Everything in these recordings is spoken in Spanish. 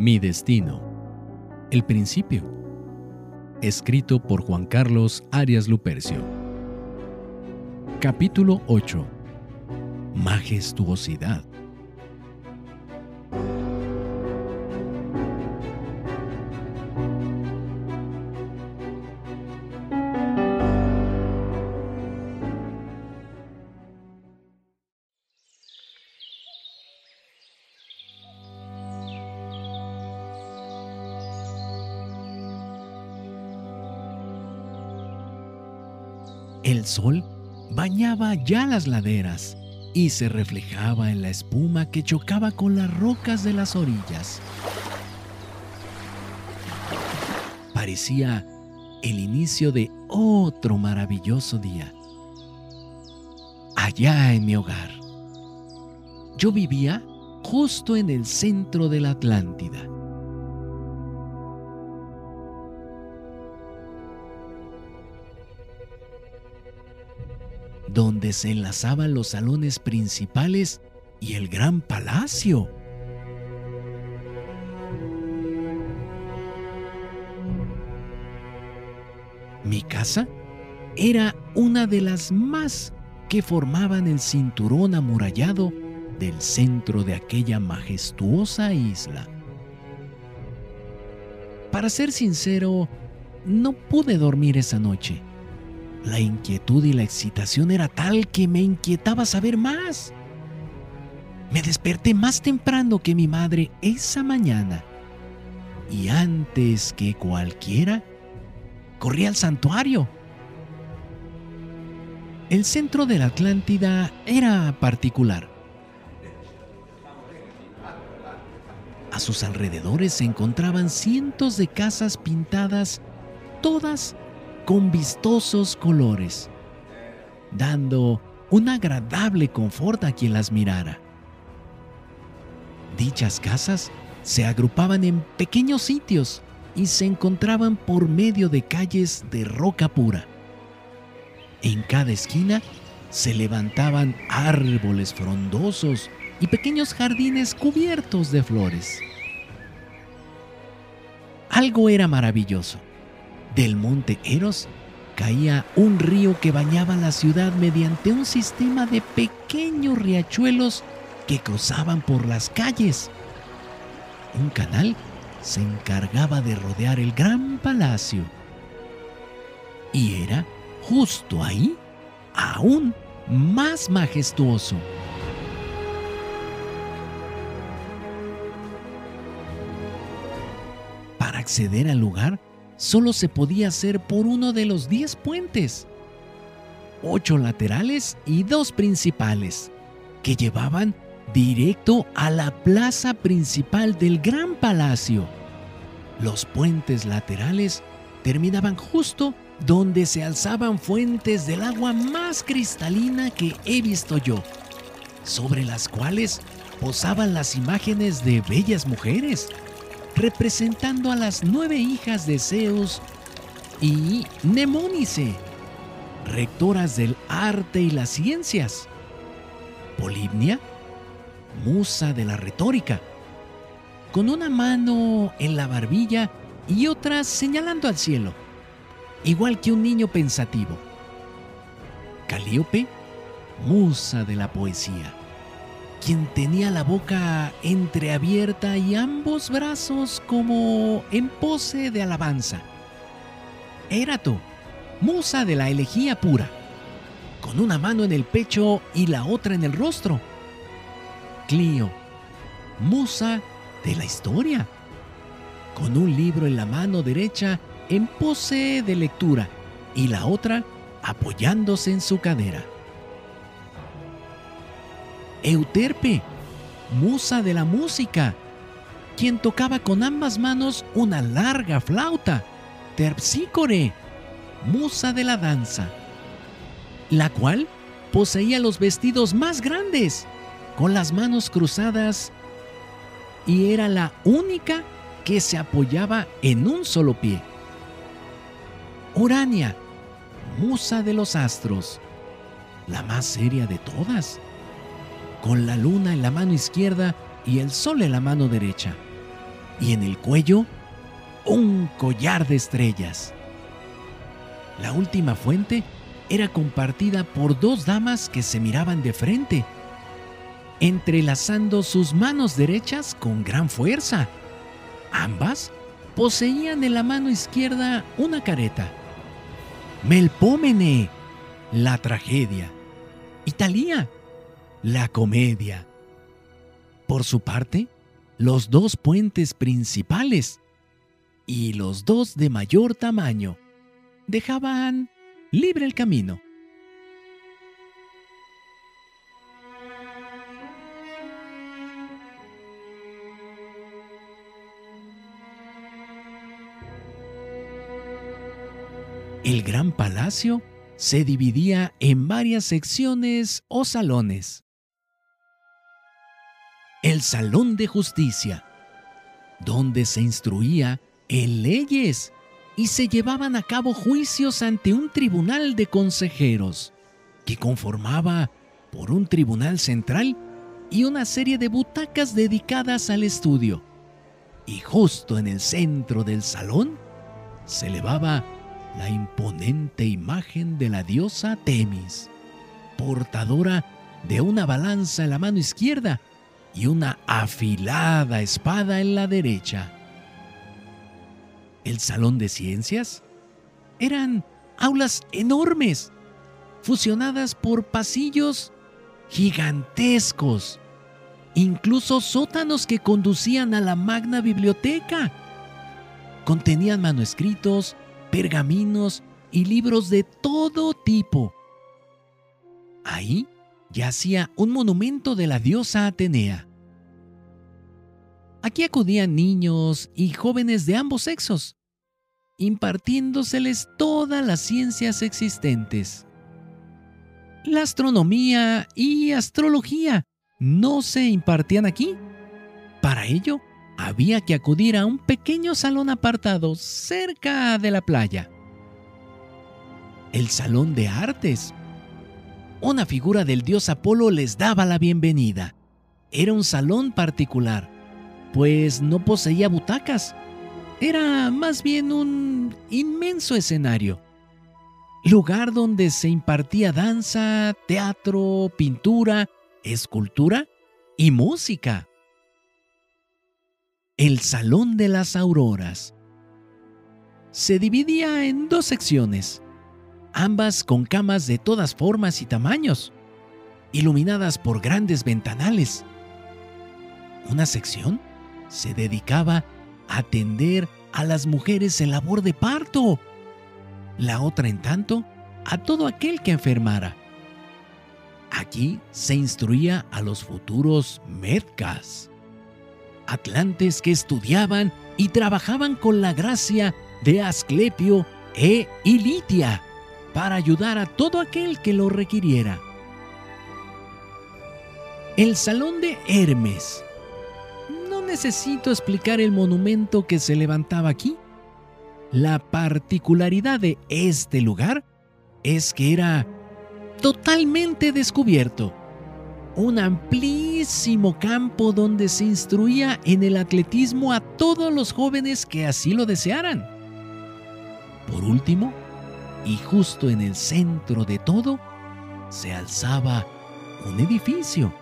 Mi destino. El principio. Escrito por Juan Carlos Arias Lupercio. Capítulo 8. Majestuosidad. El sol bañaba ya las laderas y se reflejaba en la espuma que chocaba con las rocas de las orillas. Parecía el inicio de otro maravilloso día. Allá en mi hogar. Yo vivía justo en el centro de la Atlántida. Donde se enlazaban los salones principales y el gran palacio. Mi casa era una de las más que formaban el cinturón amurallado del centro de aquella majestuosa isla. Para ser sincero, no pude dormir esa noche. La inquietud y la excitación era tal que me inquietaba saber más. Me desperté más temprano que mi madre esa mañana y antes que cualquiera, corrí al santuario. El centro de la Atlántida era particular. A sus alrededores se encontraban cientos de casas pintadas, todas con vistosos colores, dando un agradable confort a quien las mirara. Dichas casas se agrupaban en pequeños sitios y se encontraban por medio de calles de roca pura. En cada esquina se levantaban árboles frondosos y pequeños jardines cubiertos de flores. Algo era maravilloso. Del monte Eros caía un río que bañaba la ciudad mediante un sistema de pequeños riachuelos que cruzaban por las calles. Un canal se encargaba de rodear el gran palacio. Y era justo ahí aún más majestuoso. Para acceder al lugar, solo se podía hacer por uno de los diez puentes, ocho laterales y dos principales, que llevaban directo a la plaza principal del gran palacio. Los puentes laterales terminaban justo donde se alzaban fuentes del agua más cristalina que he visto yo, sobre las cuales posaban las imágenes de bellas mujeres representando a las nueve hijas de Zeus y Nemónice, rectoras del arte y las ciencias. Polibnia, musa de la retórica, con una mano en la barbilla y otra señalando al cielo, igual que un niño pensativo. Calíope, musa de la poesía quien tenía la boca entreabierta y ambos brazos como en pose de alabanza. Erato, musa de la elegía pura, con una mano en el pecho y la otra en el rostro. Clio, musa de la historia, con un libro en la mano derecha en pose de lectura y la otra apoyándose en su cadera. Euterpe, musa de la música, quien tocaba con ambas manos una larga flauta. Terpsícore, musa de la danza, la cual poseía los vestidos más grandes, con las manos cruzadas, y era la única que se apoyaba en un solo pie. Urania, musa de los astros, la más seria de todas con la luna en la mano izquierda y el sol en la mano derecha. y en el cuello un collar de estrellas. La última fuente era compartida por dos damas que se miraban de frente, entrelazando sus manos derechas con gran fuerza. Ambas poseían en la mano izquierda una careta. Melpómene, la tragedia. Italia, la comedia. Por su parte, los dos puentes principales y los dos de mayor tamaño dejaban libre el camino. El gran palacio se dividía en varias secciones o salones. Salón de Justicia, donde se instruía en leyes y se llevaban a cabo juicios ante un tribunal de consejeros, que conformaba por un tribunal central y una serie de butacas dedicadas al estudio. Y justo en el centro del salón se elevaba la imponente imagen de la diosa Temis, portadora de una balanza en la mano izquierda y una afilada espada en la derecha. El salón de ciencias eran aulas enormes, fusionadas por pasillos gigantescos, incluso sótanos que conducían a la magna biblioteca. Contenían manuscritos, pergaminos y libros de todo tipo. Ahí yacía un monumento de la diosa Atenea. Aquí acudían niños y jóvenes de ambos sexos, impartiéndoseles todas las ciencias existentes. La astronomía y astrología no se impartían aquí. Para ello, había que acudir a un pequeño salón apartado cerca de la playa. El salón de artes. Una figura del dios Apolo les daba la bienvenida. Era un salón particular, pues no poseía butacas. Era más bien un inmenso escenario. Lugar donde se impartía danza, teatro, pintura, escultura y música el Salón de las Auroras. Se dividía en dos secciones, ambas con camas de todas formas y tamaños, iluminadas por grandes ventanales. Una sección se dedicaba a atender a las mujeres en labor de parto, la otra, en tanto, a todo aquel que enfermara. Aquí se instruía a los futuros medcas atlantes que estudiaban y trabajaban con la gracia de Asclepio e Ilitia para ayudar a todo aquel que lo requiriera. El Salón de Hermes. No necesito explicar el monumento que se levantaba aquí. La particularidad de este lugar es que era totalmente descubierto un amplísimo campo donde se instruía en el atletismo a todos los jóvenes que así lo desearan. Por último, y justo en el centro de todo, se alzaba un edificio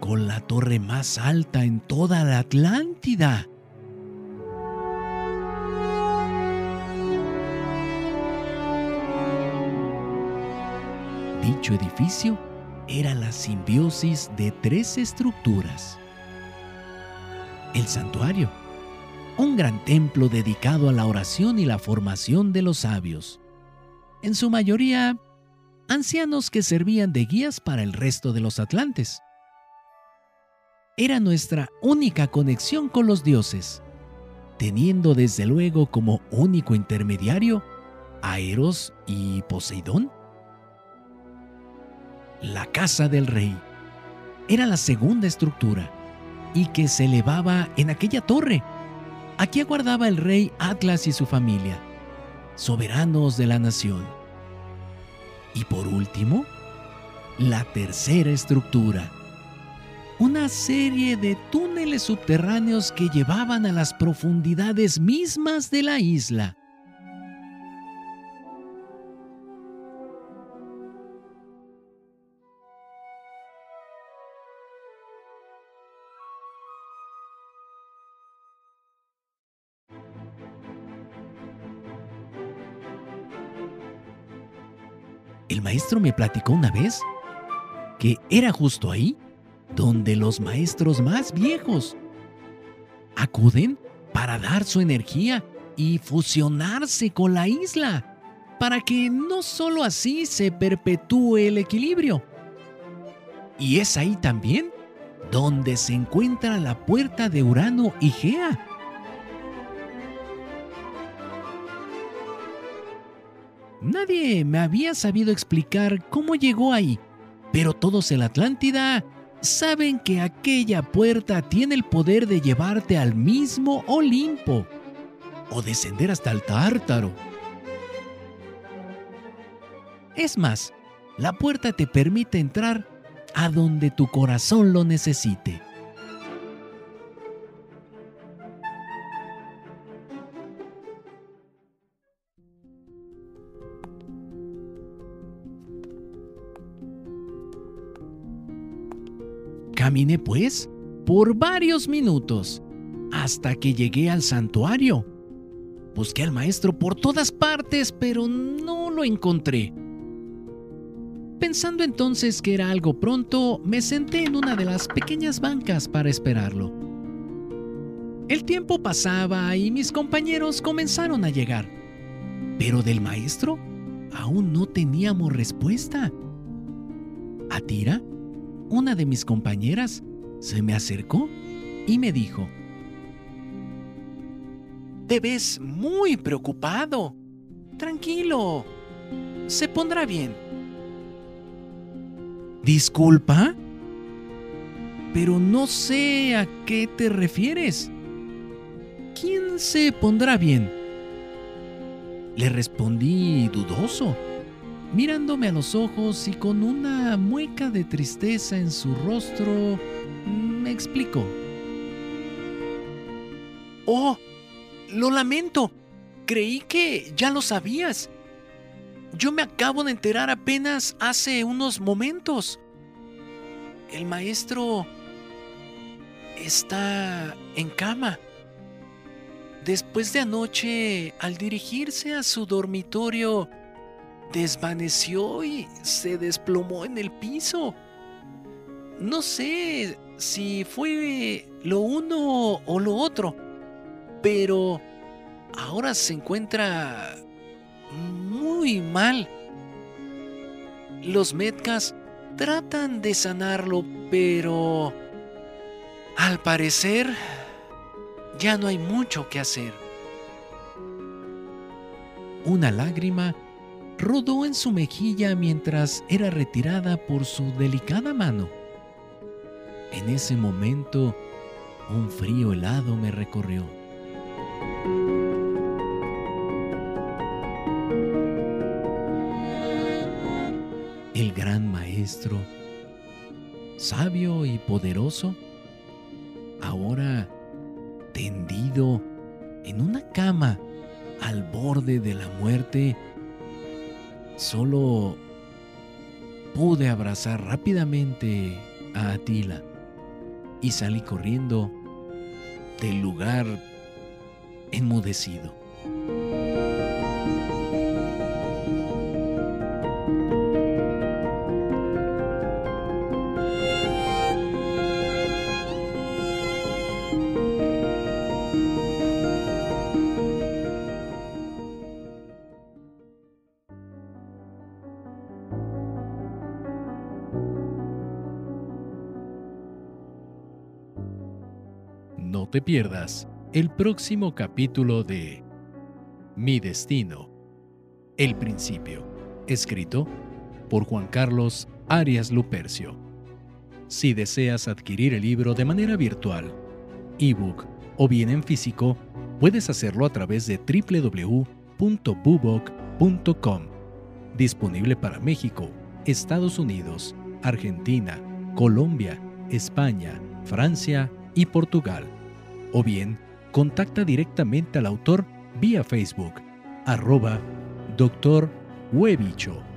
con la torre más alta en toda la Atlántida. Dicho edificio era la simbiosis de tres estructuras. El santuario, un gran templo dedicado a la oración y la formación de los sabios, en su mayoría ancianos que servían de guías para el resto de los atlantes. Era nuestra única conexión con los dioses, teniendo desde luego como único intermediario a Eros y Poseidón la casa del rey. Era la segunda estructura y que se elevaba en aquella torre. Aquí aguardaba el rey Atlas y su familia, soberanos de la nación. Y por último, la tercera estructura, una serie de túneles subterráneos que llevaban a las profundidades mismas de la isla. El maestro me platicó una vez que era justo ahí donde los maestros más viejos acuden para dar su energía y fusionarse con la isla, para que no solo así se perpetúe el equilibrio. Y es ahí también donde se encuentra la puerta de Urano y Gea Nadie me había sabido explicar cómo llegó ahí, pero todos en la Atlántida saben que aquella puerta tiene el poder de llevarte al mismo Olimpo o descender hasta el Tártaro. Es más, la puerta te permite entrar a donde tu corazón lo necesite. Caminé pues por varios minutos hasta que llegué al santuario. Busqué al maestro por todas partes, pero no lo encontré. Pensando entonces que era algo pronto, me senté en una de las pequeñas bancas para esperarlo. El tiempo pasaba y mis compañeros comenzaron a llegar, pero del maestro aún no teníamos respuesta. Atira una de mis compañeras se me acercó y me dijo, Te ves muy preocupado. Tranquilo. Se pondrá bien. ¿Disculpa? Pero no sé a qué te refieres. ¿Quién se pondrá bien? Le respondí dudoso mirándome a los ojos y con una mueca de tristeza en su rostro, me explicó. Oh, lo lamento. Creí que ya lo sabías. Yo me acabo de enterar apenas hace unos momentos. El maestro está en cama. Después de anoche, al dirigirse a su dormitorio, desvaneció y se desplomó en el piso. No sé si fue lo uno o lo otro, pero ahora se encuentra muy mal. Los Metcas tratan de sanarlo, pero al parecer ya no hay mucho que hacer. Una lágrima rodó en su mejilla mientras era retirada por su delicada mano. En ese momento, un frío helado me recorrió. El gran maestro, sabio y poderoso, ahora tendido en una cama al borde de la muerte, Solo pude abrazar rápidamente a Atila y salí corriendo del lugar enmudecido. Te pierdas el próximo capítulo de Mi Destino, El Principio, escrito por Juan Carlos Arias Lupercio. Si deseas adquirir el libro de manera virtual, ebook o bien en físico, puedes hacerlo a través de www.bubok.com. Disponible para México, Estados Unidos, Argentina, Colombia, España, Francia y Portugal. O bien, contacta directamente al autor vía Facebook, arroba Dr. Huevicho.